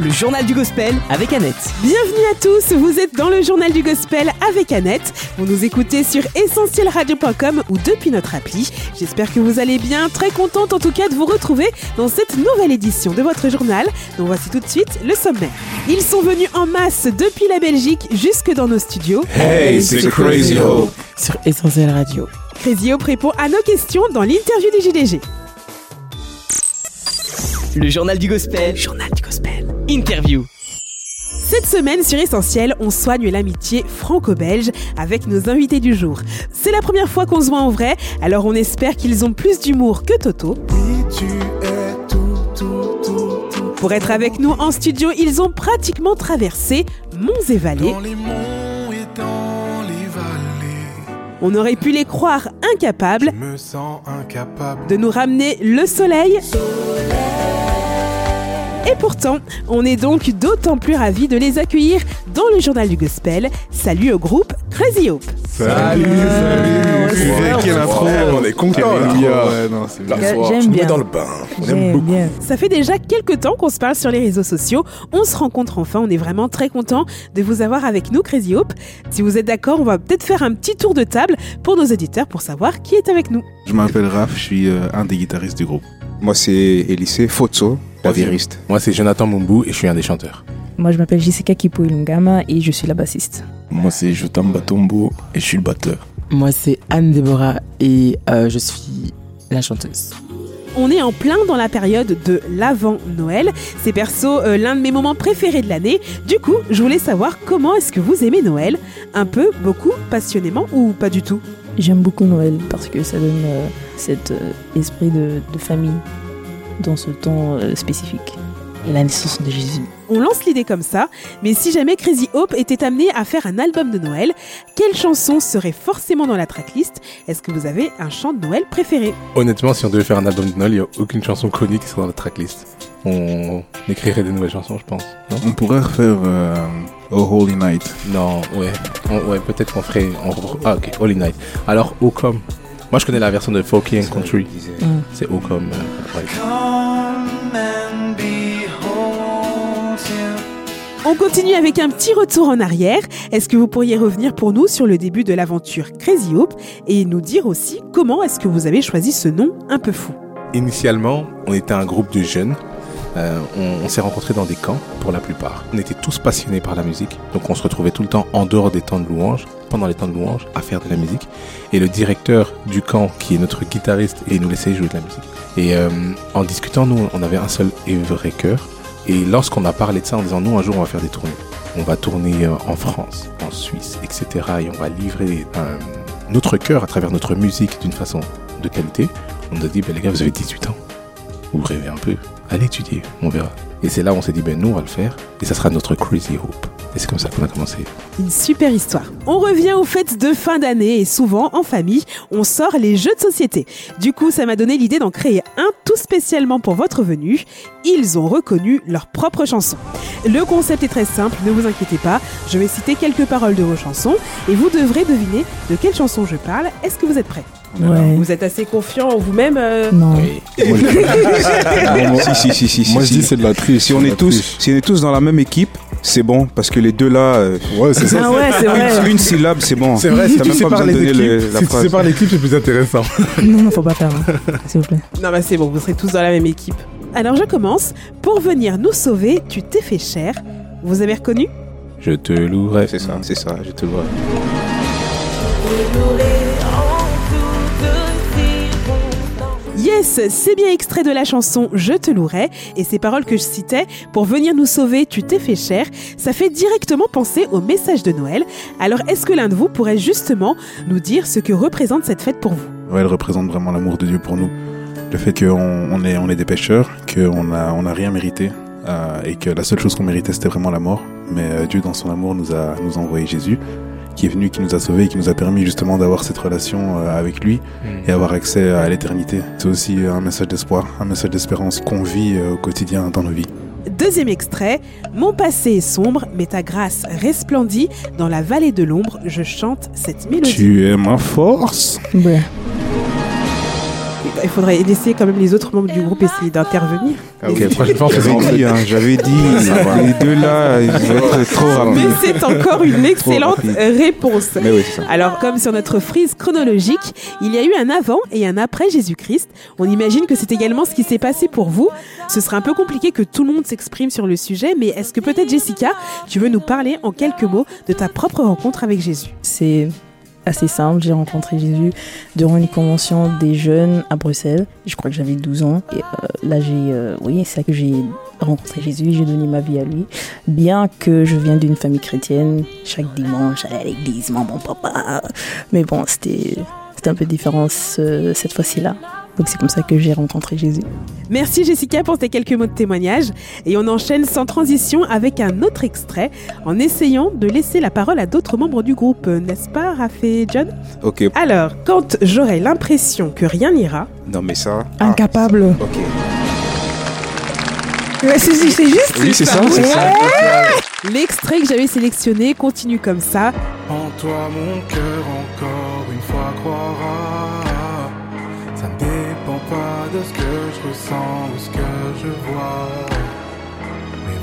Le journal du gospel avec Annette. Bienvenue à tous, vous êtes dans le journal du gospel avec Annette. Vous nous écoutez sur essentielradio.com ou depuis notre appli. J'espère que vous allez bien, très contente en tout cas de vous retrouver dans cette nouvelle édition de votre journal. Donc voici tout de suite le sommaire. Ils sont venus en masse depuis la Belgique jusque dans nos studios. Hey, c'est Crazy Hope. Sur Essentiel Radio. Crazy Hope répond à nos questions dans l'interview des JDG. Le journal du gospel. Journal du gospel. Interview. Cette semaine sur Essentiel, on soigne l'amitié franco-belge avec nos invités du jour. C'est la première fois qu'on se voit en vrai, alors on espère qu'ils ont plus d'humour que Toto. Pour être avec nous en studio, ils ont pratiquement traversé monts et vallées. Dans les monts et dans les vallées, On aurait pu les croire incapables je me sens incapable. de nous ramener le soleil. Et pourtant, on est donc d'autant plus ravis de les accueillir dans le journal du gospel. Salut au groupe Crazy Hope. Salut, salut. ouais, Quelle intro. On est content là. Ouais, non, c'est La bien. soirée, J'aime bien. mets dans le bain. On aime J'aime beaucoup. bien. Ça fait déjà quelques temps qu'on se parle sur les réseaux sociaux. On se rencontre enfin. On est vraiment très content de vous avoir avec nous, Crazy Hope. Si vous êtes d'accord, on va peut-être faire un petit tour de table pour nos auditeurs pour savoir qui est avec nous. Je m'appelle Raph, je suis euh, un des guitaristes du groupe. Moi, c'est Elise Fotso, Moi, c'est Jonathan Mumbu et je suis un des chanteurs. Moi, je m'appelle Jessica Kipo Ilungama et je suis la bassiste. Moi, c'est Jotam Batombo et je suis le batteur. Moi, c'est Anne Déborah et euh, je suis la chanteuse. On est en plein dans la période de l'avant-Noël. C'est perso euh, l'un de mes moments préférés de l'année. Du coup, je voulais savoir comment est-ce que vous aimez Noël Un peu, beaucoup, passionnément ou pas du tout? J'aime beaucoup Noël parce que ça donne euh, cet euh, esprit de, de famille dans ce temps euh, spécifique. La naissance de Jésus. On lance l'idée comme ça, mais si jamais Crazy Hope était amené à faire un album de Noël, quelle chanson serait forcément dans la tracklist? Est-ce que vous avez un chant de Noël préféré? Honnêtement, si on devait faire un album de Noël, il n'y a aucune chanson connue qui serait dans la tracklist. On écrirait des nouvelles chansons, je pense. Non? On pourrait refaire euh, Oh Holy Night. Non, ouais. On- ouais, peut-être qu'on ferait. on- ah, ok, Holy Night. Alors, O comme. Moi, je connais la version de Folky and Country. C'est O comme. euh, ouais. On continue avec un petit retour en arrière. Est-ce que vous pourriez revenir pour nous sur le début de l'aventure Crazy Hope et nous dire aussi comment est-ce que vous avez choisi ce nom un peu fou? Initialement, on était un groupe de jeunes. Euh, on s'est rencontrés dans des camps pour la plupart. On était tous passionnés par la musique, donc on se retrouvait tout le temps en dehors des temps de louange, pendant les temps de louange, à faire de la musique. Et le directeur du camp, qui est notre guitariste, et nous laissait jouer de la musique. Et euh, en discutant, nous, on avait un seul et vrai cœur. Et lorsqu'on a parlé de ça en disant, nous, un jour, on va faire des tournées. On va tourner euh, en France, en Suisse, etc. Et on va livrer notre cœur à travers notre musique d'une façon de qualité. On nous a dit, ben, les gars, vous avez 18 ans. Vous rêvez un peu. Allez étudier, on verra. Et c'est là où on s'est dit, ben nous, on va le faire. Et ça sera notre Crazy Hope. Et c'est comme ça qu'on a commencé. Une super histoire. On revient aux fêtes de fin d'année et souvent en famille, on sort les jeux de société. Du coup, ça m'a donné l'idée d'en créer un tout spécialement pour votre venue. Ils ont reconnu leur propre chanson. Le concept est très simple, ne vous inquiétez pas. Je vais citer quelques paroles de vos chansons et vous devrez deviner de quelle chanson je parle. Est-ce que vous êtes prêts? Ouais. Vous êtes assez confiant en vous-même euh, Non. Moi, je- si, si, si, si, si, Moi je si. dis c'est de la triche. si on est la tous, triche. si on est tous dans la même équipe, c'est bon parce que les deux là, euh, Ouais, c'est Ah ouais, c'est vrai. une, une syllabe, c'est bon. C'est vrai, si tu sépares besoin de les donner équipes, le- la si tu sépares l'équipe, c'est plus intéressant. Non, non, faut pas faire. hein. S'il vous plaît. Non, bah c'est bon, vous serez tous dans la même équipe. Alors je commence. Pour venir nous sauver, tu t'es fait cher. Vous avez reconnu? Je te louerai. C'est ça, c'est ça, je te le C'est bien extrait de la chanson Je te louerai et ces paroles que je citais pour venir nous sauver, tu t'es fait cher, ça fait directement penser au message de Noël. Alors est-ce que l'un de vous pourrait justement nous dire ce que représente cette fête pour vous? Elle représente vraiment l'amour de Dieu pour nous. Le fait qu'on on est, on est des pécheurs, qu'on n'a on rien mérité euh, et que la seule chose qu'on méritait c'était vraiment la mort. Mais euh, Dieu dans son amour nous a envoyé Jésus qui est venu, qui nous a sauvés, qui nous a permis justement d'avoir cette relation euh, avec lui et avoir accès à l'éternité. C'est aussi un message d'espoir, un message d'espérance qu'on vit euh, au quotidien dans nos vies. Deuxième extrait, Mon passé est sombre, mais ta grâce resplendit. Dans la vallée de l'ombre, je chante cette mélodie. Tu es ma force. Ouais. Il faudrait laisser quand même les autres membres du groupe essayer d'intervenir. Fois, on faisait J'avais dit, hein, j'avais dit, les deux là, ils vont être trop Mais rapides. c'est encore une excellente réponse. Mais oui, c'est ça. Alors, comme sur notre frise chronologique, il y a eu un avant et un après Jésus-Christ. On imagine que c'est également ce qui s'est passé pour vous. Ce sera un peu compliqué que tout le monde s'exprime sur le sujet, mais est-ce que peut-être Jessica, tu veux nous parler en quelques mots de ta propre rencontre avec Jésus? C'est assez simple. J'ai rencontré Jésus durant une convention des jeunes à Bruxelles. Je crois que j'avais 12 ans. Et euh, là, j'ai, euh, oui, c'est là que j'ai rencontré Jésus. J'ai donné ma vie à lui. Bien que je viens d'une famille chrétienne, chaque dimanche, j'allais à l'église, maman, papa. Mais bon, c'était, c'était un peu différent ce- cette fois-ci-là. Donc c'est comme ça que j'ai rencontré Jésus. Merci Jessica pour tes quelques mots de témoignage. Et on enchaîne sans transition avec un autre extrait en essayant de laisser la parole à d'autres membres du groupe, n'est-ce pas, et John? Ok. Alors, quand j'aurai l'impression que rien n'ira, Non, mais ça. ah, Incapable. Ok. c'est juste. Oui, c'est ça, c'est ça. l'extrait que j'avais sélectionné continue comme ça. En toi mon cœur encore une fois croira. De ce que je ressens ou ce que je vois.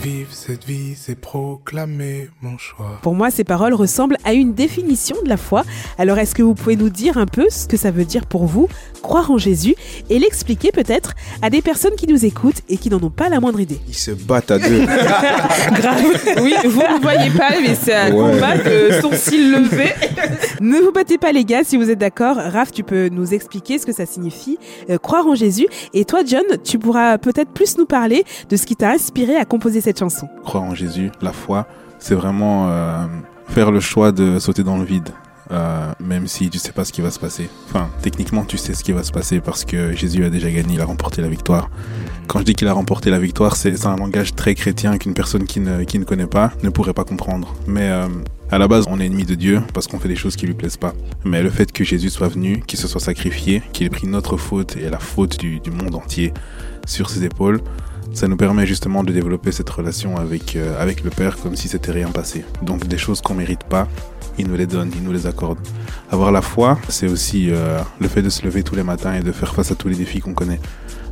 Vivre cette vie, c'est proclamer mon choix. Pour moi, ces paroles ressemblent à une définition de la foi. Alors, est-ce que vous pouvez nous dire un peu ce que ça veut dire pour vous, croire en Jésus, et l'expliquer peut-être à des personnes qui nous écoutent et qui n'en ont pas la moindre idée Ils se battent à deux. Grave. Oui, vous ne voyez pas, mais c'est un Ouais. combat de sourcils levés. ne vous battez pas, les gars, si vous êtes d'accord. Raph, tu peux nous expliquer ce que ça signifie, euh, croire en Jésus. Et toi, John, tu pourras peut-être plus nous parler de ce qui t'a inspiré à composer cette chanson. Croire en Jésus, la foi, c'est vraiment euh, faire le choix de sauter dans le vide. Euh, même si tu sais pas ce qui va se passer. Enfin, techniquement, tu sais ce qui va se passer parce que Jésus a déjà gagné, il a remporté la victoire. Quand je dis qu'il a remporté la victoire, c'est un langage très chrétien qu'une personne qui ne, qui ne connaît pas ne pourrait pas comprendre. Mais euh, à la base, on est ennemi de Dieu parce qu'on fait des choses qui lui plaisent pas. Mais le fait que Jésus soit venu, qu'il se soit sacrifié, qu'il ait pris notre faute et la faute du, du monde entier sur ses épaules, ça nous permet justement de développer cette relation avec, euh, avec le Père comme si c'était rien passé. Donc des choses qu'on mérite pas, il nous les donne, il nous les accorde. Avoir la foi, c'est aussi euh, le fait de se lever tous les matins et de faire face à tous les défis qu'on connaît.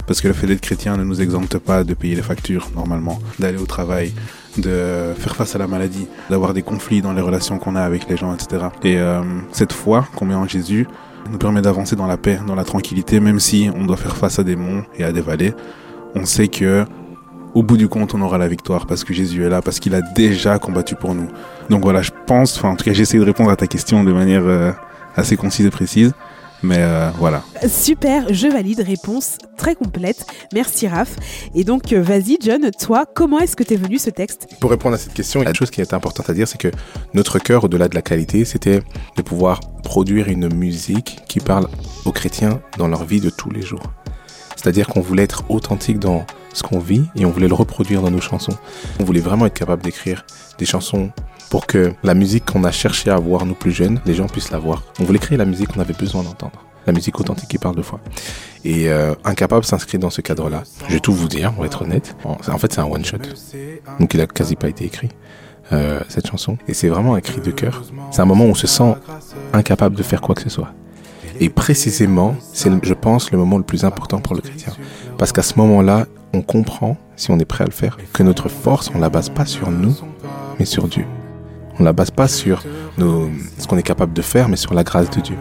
Parce que le fait d'être chrétien ne nous exempte pas de payer les factures normalement, d'aller au travail, de faire face à la maladie, d'avoir des conflits dans les relations qu'on a avec les gens, etc. Et euh, cette foi qu'on met en Jésus nous permet d'avancer dans la paix, dans la tranquillité, même si on doit faire face à des monts et à des vallées. On sait que au bout du compte, on aura la victoire parce que Jésus est là, parce qu'il a déjà combattu pour nous. Donc voilà, je pense, enfin en tout cas, j'essaie de répondre à ta question de manière euh, assez concise et précise. Mais euh, voilà. Super, je valide, réponse très complète. Merci Raph. Et donc, euh, vas-y John, toi, comment est-ce que t'es venu ce texte? Pour répondre à cette question, la chose qui est importante à dire, c'est que notre cœur, au-delà de la qualité, c'était de pouvoir produire une musique qui parle aux chrétiens dans leur vie de tous les jours. C'est-à-dire qu'on voulait être authentique dans ce qu'on vit et on voulait le reproduire dans nos chansons. On voulait vraiment être capable d'écrire des chansons pour que la musique qu'on a cherché à avoir nous plus jeunes, les gens puissent la voir. On voulait créer la musique qu'on avait besoin d'entendre. La musique authentique qui parle de foi. Et euh, Incapable s'inscrit dans ce cadre-là. Je vais tout vous dire, on va être honnête. En fait, c'est un one-shot. Donc il a quasi pas été écrit, euh, cette chanson. Et c'est vraiment un cri de cœur. C'est un moment où on se sent incapable de faire quoi que ce soit. Et précisément, c'est, je pense, le moment le plus important pour le chrétien. Parce qu'à ce moment-là, on comprend, si on est prêt à le faire, que notre force, on la base pas sur nous, mais sur Dieu. On la base pas sur nos, ce qu'on est capable de faire, mais sur la grâce de Dieu.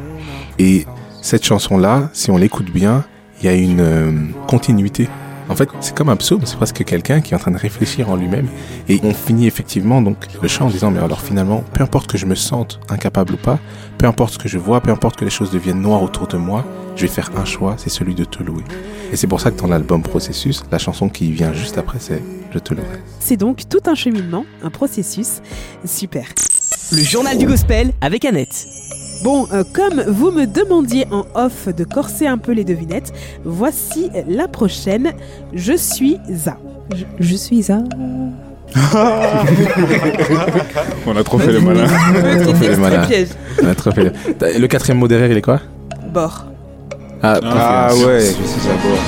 Et cette chanson-là, si on l'écoute bien, il y a une euh, continuité. En fait, c'est comme un psaume, c'est presque quelqu'un qui est en train de réfléchir en lui-même. Et on finit effectivement donc le chant en disant, mais alors finalement, peu importe que je me sente incapable ou pas, peu importe ce que je vois, peu importe que les choses deviennent noires autour de moi, je vais faire un choix, c'est celui de te louer. Et c'est pour ça que dans l'album Processus, la chanson qui vient juste après, c'est Je te louerai. C'est donc tout un cheminement, un processus. Super. Le journal du gospel avec Annette. Bon, euh, comme vous me demandiez en off de corser un peu les devinettes, voici la prochaine. Je suis à. Je, je suis à... On a trop fait le malin. Petit fait le malin. On a trop fait le... le quatrième mot derrière, il est quoi? Bord. Ah, Ah ouais, je suis d'abord.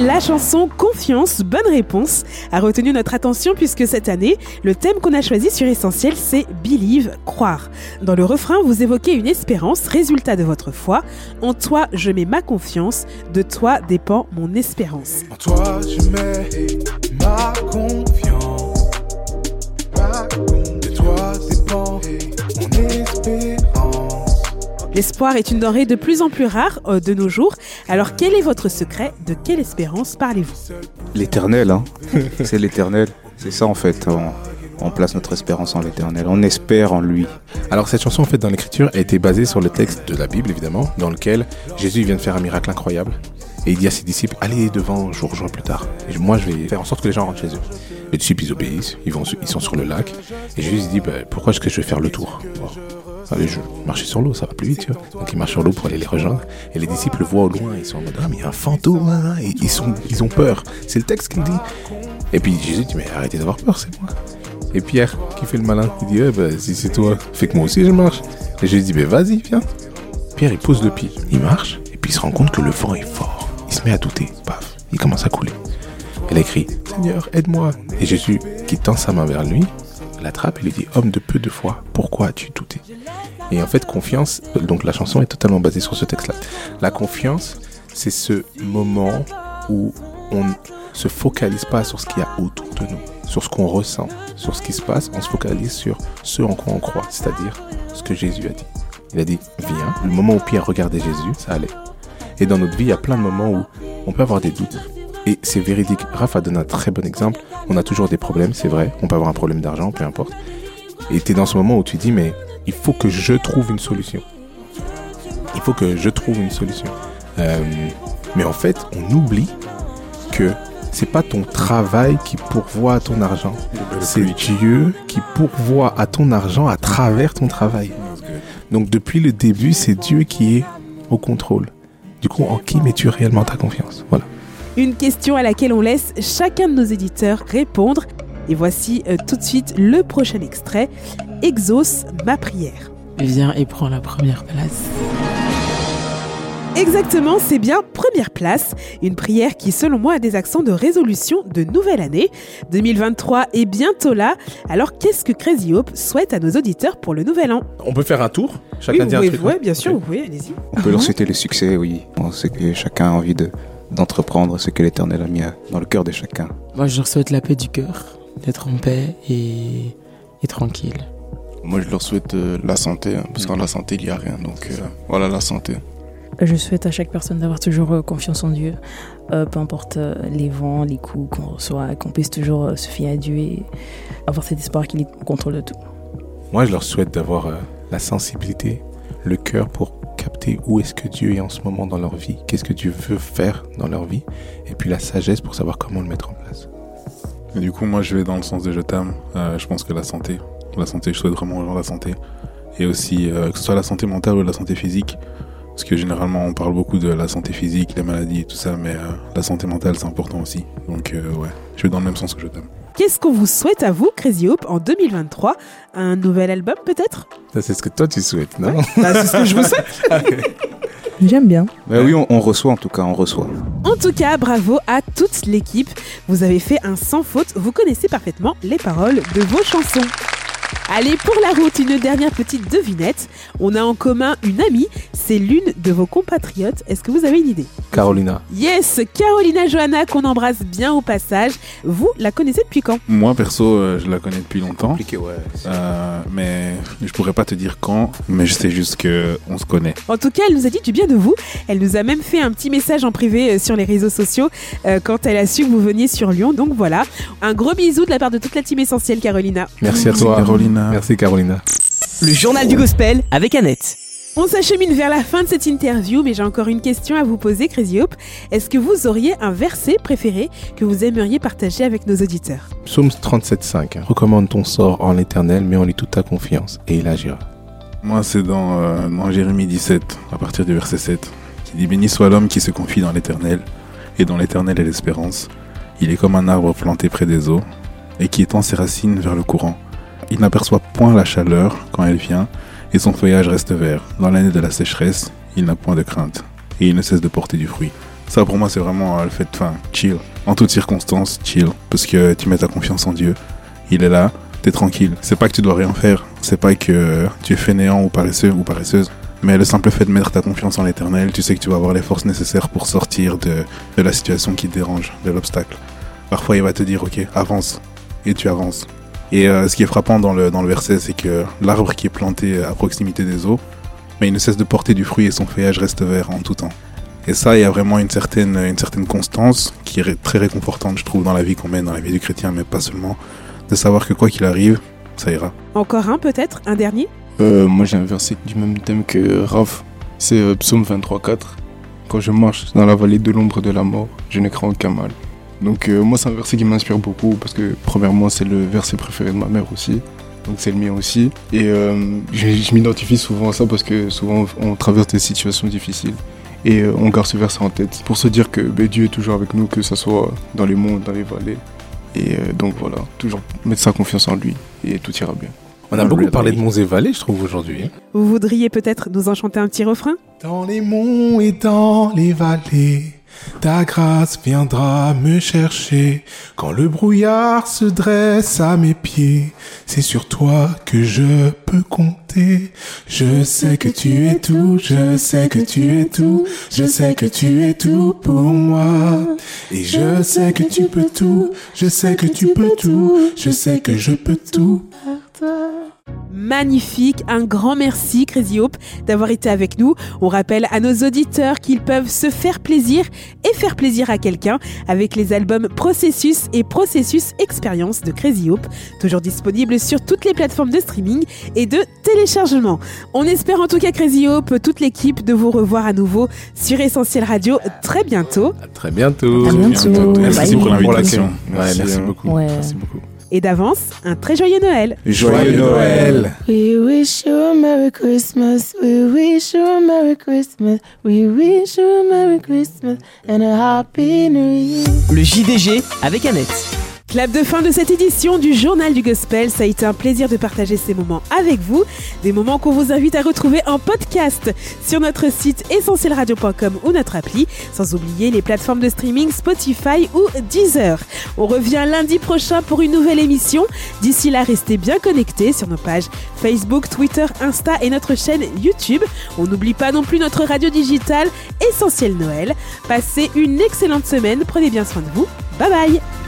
La chanson Confiance, bonne réponse, a retenu notre attention puisque cette année, le thème qu'on a choisi sur Essentiel, c'est Believe, croire. Dans le refrain, vous évoquez une espérance, résultat de votre foi. En toi, je mets ma confiance, de toi dépend mon espérance. En toi, je mets ma confiance. L'espoir est une denrée de plus en plus rare euh, de nos jours. Alors quel est votre secret? De quelle espérance parlez-vous? L'éternel, hein. c'est l'éternel. C'est ça en fait. On, on place notre espérance en l'éternel. On espère en lui. Alors cette chanson en fait dans l'écriture a été basée sur le texte de la Bible évidemment, dans lequel Jésus vient de faire un miracle incroyable. Et il dit à ses disciples, allez devant, je vous rejoins plus tard. Et moi je vais faire en sorte que les gens rentrent chez eux. Les disciples ils obéissent, ils, vont, ils sont sur le lac. Et Jésus il dit, bah, pourquoi est-ce que je vais faire le tour? Bon, Allez, je marcher sur l'eau, ça va plus vite, tu vois. Donc ils marchent sur l'eau pour aller les rejoindre. Et les disciples le voient au loin, ils sont en mode, ah mais il y a un fantôme, hein. Et ils, sont, ils ont peur. C'est le texte qui le dit. Et puis Jésus dit, mais arrêtez d'avoir peur, c'est moi. Et Pierre, qui fait le malin, il dit, eh ben, si c'est toi, fais que moi aussi je marche. Et Jésus dit, mais vas-y, viens. Pierre, il pose le pied, il marche, et puis il se rend compte que le vent est fort. Il se met à douter, paf, il commence à couler. Elle écrit, Seigneur, aide-moi. Et Jésus, qui tend sa main vers lui, l'attrape et lui dit, homme de peu de foi, pourquoi as-tu douté? Et en fait, confiance, donc la chanson est totalement basée sur ce texte-là. La confiance, c'est ce moment où on se focalise pas sur ce qu'il y a autour de nous, sur ce qu'on ressent, sur ce qui se passe, on se focalise sur ce en quoi on croit, c'est-à-dire ce que Jésus a dit. Il a dit, viens. Le moment où Pierre regardait Jésus, ça allait. Et dans notre vie, il y a plein de moments où on peut avoir des doutes. Et c'est véridique. Raph a donné un très bon exemple. On a toujours des problèmes, c'est vrai. On peut avoir un problème d'argent, peu importe. Et tu es dans ce moment où tu dis, mais il faut que je trouve une solution. Il faut que je trouve une solution. Euh, mais en fait, on oublie que c'est pas ton travail qui pourvoit à ton argent. C'est Dieu qui pourvoit à ton argent à travers ton travail. Donc depuis le début, c'est Dieu qui est au contrôle. Du coup, en qui mets-tu réellement ta confiance? Voilà. Une question à laquelle on laisse chacun de nos éditeurs répondre. Et voici euh, tout de suite le prochain extrait. Exauce ma prière. Viens et prends la première place. Exactement, c'est bien première place, une prière qui selon moi a des accents de résolution de nouvelle année. 2023 est bientôt là, alors qu'est-ce que Crazy Hope souhaite à nos auditeurs pour le nouvel an? On peut faire un tour? Chacun Oui, dit vous un pouvez- truc. hein? bien sûr, vous pouvez, allez-y. On peut leur souhaiter le succès, oui. On sait que chacun a envie de d'entreprendre ce que l'éternel a mis dans le cœur de chacun. Moi, je leur souhaite la paix du cœur, d'être en paix et, et tranquille. Moi, je leur souhaite euh, la santé, hein, parce qu'en la santé, il n'y a rien. Donc, euh, voilà, la santé. Je souhaite à chaque personne d'avoir toujours euh, confiance en Dieu, Euh, peu importe les vents, les coups qu'on reçoit, qu'on puisse toujours se fier à Dieu et avoir cet espoir qu'il est au contrôle de tout. Moi, je leur souhaite d'avoir euh, la sensibilité, le cœur pour capter où est-ce que Dieu est en ce moment dans leur vie, qu'est-ce que Dieu veut faire dans leur vie, et puis la sagesse pour savoir comment le mettre en place. Du coup, moi, je vais dans le sens de je t'aime. Euh, je pense que la santé, la santé, je souhaite vraiment aux la santé. Et aussi, euh, que ce soit la santé mentale ou la santé physique. Parce que généralement, on parle beaucoup de la santé physique, les maladies et tout ça, mais euh, la santé mentale, c'est important aussi. Donc, euh, ouais, je vais dans le même sens que je t'aime. Qu'est-ce qu'on vous souhaite à vous, Crazy Hope, en 2023 Un nouvel album peut-être? Ça, c'est ce que toi tu souhaites, non? Bah, C'est ce que je vous souhaite. J'aime bien. Mais oui, on, on reçoit en tout cas, on reçoit. En tout cas, bravo à toute l'équipe. Vous avez fait un sans faute. Vous connaissez parfaitement les paroles de vos chansons. Allez, pour la route, une dernière petite devinette. On a en commun une amie. C'est l'une de vos compatriotes. Est-ce que vous avez une idée? Carolina. Yes, Carolina Johanna, qu'on embrasse bien au passage. Vous la connaissez depuis quand? Moi, perso, euh, je la connais depuis longtemps. Compliqué, ouais. Euh, mais je pourrais pas te dire quand, mais je sais juste que on se connaît. En tout cas, elle nous a dit du bien de vous. Elle nous a même fait un petit message en privé euh, sur les réseaux sociaux euh, quand elle a su que vous veniez sur Lyon. Donc voilà, un gros bisou de la part de toute la team essentielle, Carolina. Merci à toi. Carolina. Merci Carolina. Le journal du gospel avec Annette. On s'achemine vers la fin de cette interview, mais j'ai encore une question à vous poser, Crazy Hope. Est-ce que vous auriez un verset préféré que vous aimeriez partager avec nos auditeurs? Psaume 37.5. Recommande ton sort en l'éternel, mets en lui toute ta confiance, et il agira. Moi, c'est dans, euh, dans Jérémie 17, à partir du verset 7, qui dit Béni soit l'homme qui se confie dans l'éternel, et dans l'éternel est l'espérance. Il est comme un arbre planté près des eaux, et qui étend ses racines vers le courant. Il n'aperçoit point la chaleur quand elle vient, et son feuillage reste vert. Dans l'année de la sécheresse, il n'a point de crainte, et il ne cesse de porter du fruit. Ça, pour moi, c'est vraiment euh, le fait, enfin, chill. En toutes circonstances, chill. Parce que tu mets ta confiance en Dieu. Il est là, t'es tranquille. C'est pas que tu dois rien faire. C'est pas que tu es fainéant ou paresseux ou paresseuse. Mais le simple fait de mettre ta confiance en l'éternel, tu sais que tu vas avoir les forces nécessaires pour sortir de, de la situation qui te dérange, de l'obstacle. Parfois, il va te dire, ok, avance. Et tu avances. Et euh, ce qui est frappant dans le, dans le verset, c'est que l'arbre qui est planté à proximité des eaux, mais il ne cesse de porter du fruit et son feuillage reste vert en tout temps. Et ça, il y a vraiment une certaine, une certaine constance qui est très réconfortante, je trouve, dans la vie qu'on mène, dans la vie du chrétien, mais pas seulement, de savoir que quoi qu'il arrive, ça ira. Encore un peut-être? Un dernier? Euh, moi, j'ai un verset du même thème que Raph. C'est euh, Psaume 23.4. Quand je marche dans la vallée de l'ombre de la mort, je ne crains aucun mal. Donc, euh, moi, c'est un verset qui m'inspire beaucoup parce que, premièrement, c'est le verset préféré de ma mère aussi. Donc, c'est le mien aussi. Et euh, je, je m'identifie souvent à ça parce que souvent, on traverse des situations difficiles. Et euh, on garde ce verset en tête pour se dire que ben, Dieu est toujours avec nous, que ce soit dans les monts, dans les vallées. Et euh, donc, voilà, toujours mettre sa confiance en lui et tout ira bien. On a beaucoup parlé de Monts et Vallées, je trouve, aujourd'hui. Vous voudriez peut-être nous en chanter un petit refrain? Dans les monts et dans les vallées, ta grâce viendra me chercher. Quand le brouillard se dresse à mes pieds, c'est sur toi que je peux compter. Je sais que tu es tout, je sais que tu es tout, je sais que tu es tout pour moi. Et je sais que tu peux tout, je sais que tu peux tout, je sais que je peux tout. Magnifique, un grand merci Crazy Hope d'avoir été avec nous. On rappelle à nos auditeurs qu'ils peuvent se faire plaisir et faire plaisir à quelqu'un avec les albums Processus et Processus Expérience de Crazy Hope, toujours disponibles sur toutes les plateformes de streaming et de téléchargement. On espère en tout cas Crazy Hope, toute l'équipe, de vous revoir à nouveau sur Essentiel Radio très bientôt. À très bientôt. À bientôt. Merci pour l'invitation. Ouais, Merci, merci beaucoup. Ouais. Merci beaucoup. Et d'avance, un très joyeux Noël. Joyeux Noël. We wish you a Merry Christmas. We wish you a Merry Christmas. We wish you a Merry Christmas and a Happy New Year. Le JDG avec Annette. Clap de fin de cette édition du Journal du Gospel. Ça a été un plaisir de partager ces moments avec vous. Des moments qu'on vous invite à retrouver en podcast sur notre site essentielradio.com ou notre appli. Sans oublier les plateformes de streaming Spotify ou Deezer. On revient lundi prochain pour une nouvelle émission. D'ici là, restez bien connectés sur nos pages Facebook, Twitter, Insta et notre chaîne YouTube. On n'oublie pas non plus notre radio digitale Essentiel Noël. Passez une excellente semaine. Prenez bien soin de vous. Bye bye